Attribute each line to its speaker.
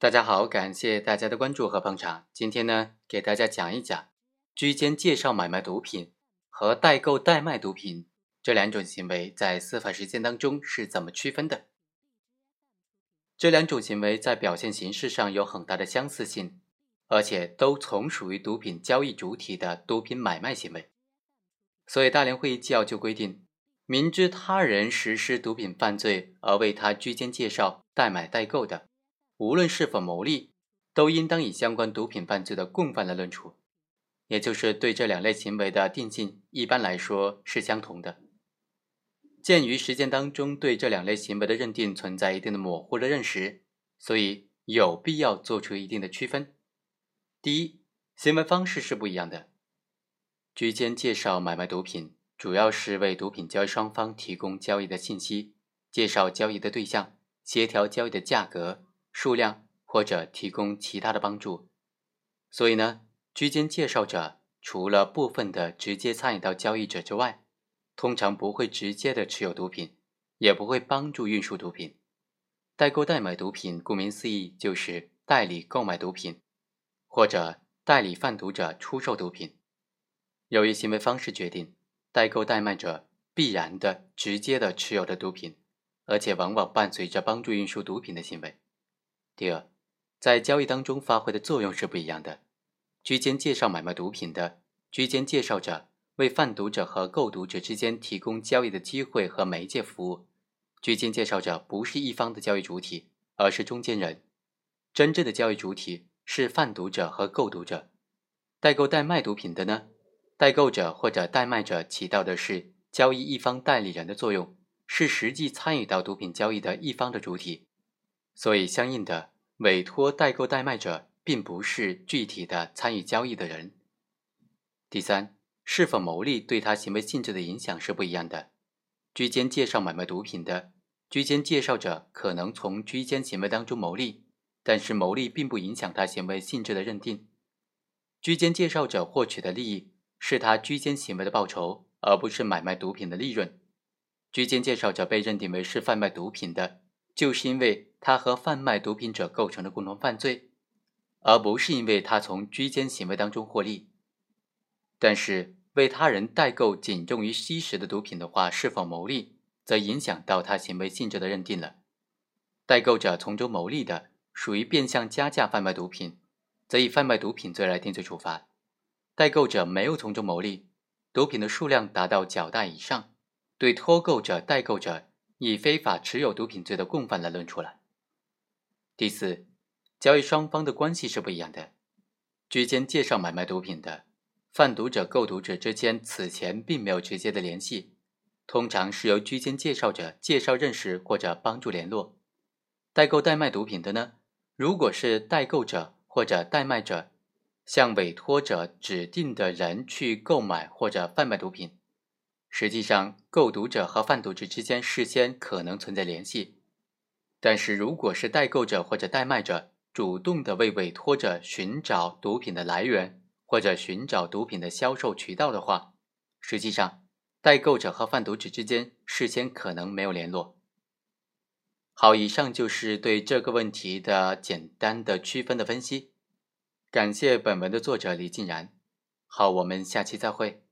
Speaker 1: 大家好，感谢大家的关注和捧场。今天呢，给大家讲一讲居间介绍买卖毒品和代购代卖毒品这两种行为在司法实践当中是怎么区分的。这两种行为在表现形式上有很大的相似性，而且都从属于毒品交易主体的毒品买卖行为。所以，大连会议纪要就规定。明知他人实施毒品犯罪而为他居间介绍、代买、代购的，无论是否牟利，都应当以相关毒品犯罪的共犯来论处。也就是对这两类行为的定性，一般来说是相同的。鉴于实践当中对这两类行为的认定存在一定的模糊的认识，所以有必要做出一定的区分。第一，行为方式是不一样的。居间介绍买卖毒品。主要是为毒品交易双方提供交易的信息，介绍交易的对象，协调交易的价格、数量，或者提供其他的帮助。所以呢，居间介绍者除了部分的直接参与到交易者之外，通常不会直接的持有毒品，也不会帮助运输毒品。代购代买毒品，顾名思义就是代理购买毒品，或者代理贩毒者出售毒品。由于行为方式决定。代购代卖者必然的、直接的持有的毒品，而且往往伴随着帮助运输毒品的行为。第二，在交易当中发挥的作用是不一样的。居间介绍买卖毒品的居间介绍者，为贩毒者和购毒者之间提供交易的机会和媒介服务。居间介绍者不是一方的交易主体，而是中间人。真正的交易主体是贩毒者和购毒者。代购代卖毒品的呢？代购者或者代卖者起到的是交易一方代理人的作用，是实际参与到毒品交易的一方的主体，所以相应的委托代购代卖者并不是具体的参与交易的人。第三，是否牟利对他行为性质的影响是不一样的。居间介绍买卖毒品的居间介绍者可能从居间行为当中牟利，但是牟利并不影响他行为性质的认定。居间介绍者获取的利益。是他居间行为的报酬，而不是买卖毒品的利润。居间介绍者被认定为是贩卖毒品的，就是因为他和贩卖毒品者构成了共同犯罪，而不是因为他从居间行为当中获利。但是为他人代购仅重于吸食的毒品的话，是否牟利，则影响到他行为性质的认定了。代购者从中牟利的，属于变相加价贩卖毒品，则以贩卖毒品罪来定罪处罚。代购者没有从中牟利，毒品的数量达到较大以上，对托购者、代购者以非法持有毒品罪的共犯来论处了。第四，交易双方的关系是不一样的。居间介绍买卖毒品的贩毒者、购毒者之间此前并没有直接的联系，通常是由居间介绍者介绍认识或者帮助联络。代购代卖毒品的呢，如果是代购者或者代卖者。向委托者指定的人去购买或者贩卖毒品，实际上购毒者和贩毒者之间事先可能存在联系。但是，如果是代购者或者代卖者主动的为委托者寻找毒品的来源或者寻找毒品的销售渠道的话，实际上代购者和贩毒者之间事先可能没有联络。好，以上就是对这个问题的简单的区分的分析。感谢本文的作者李静然，好，我们下期再会。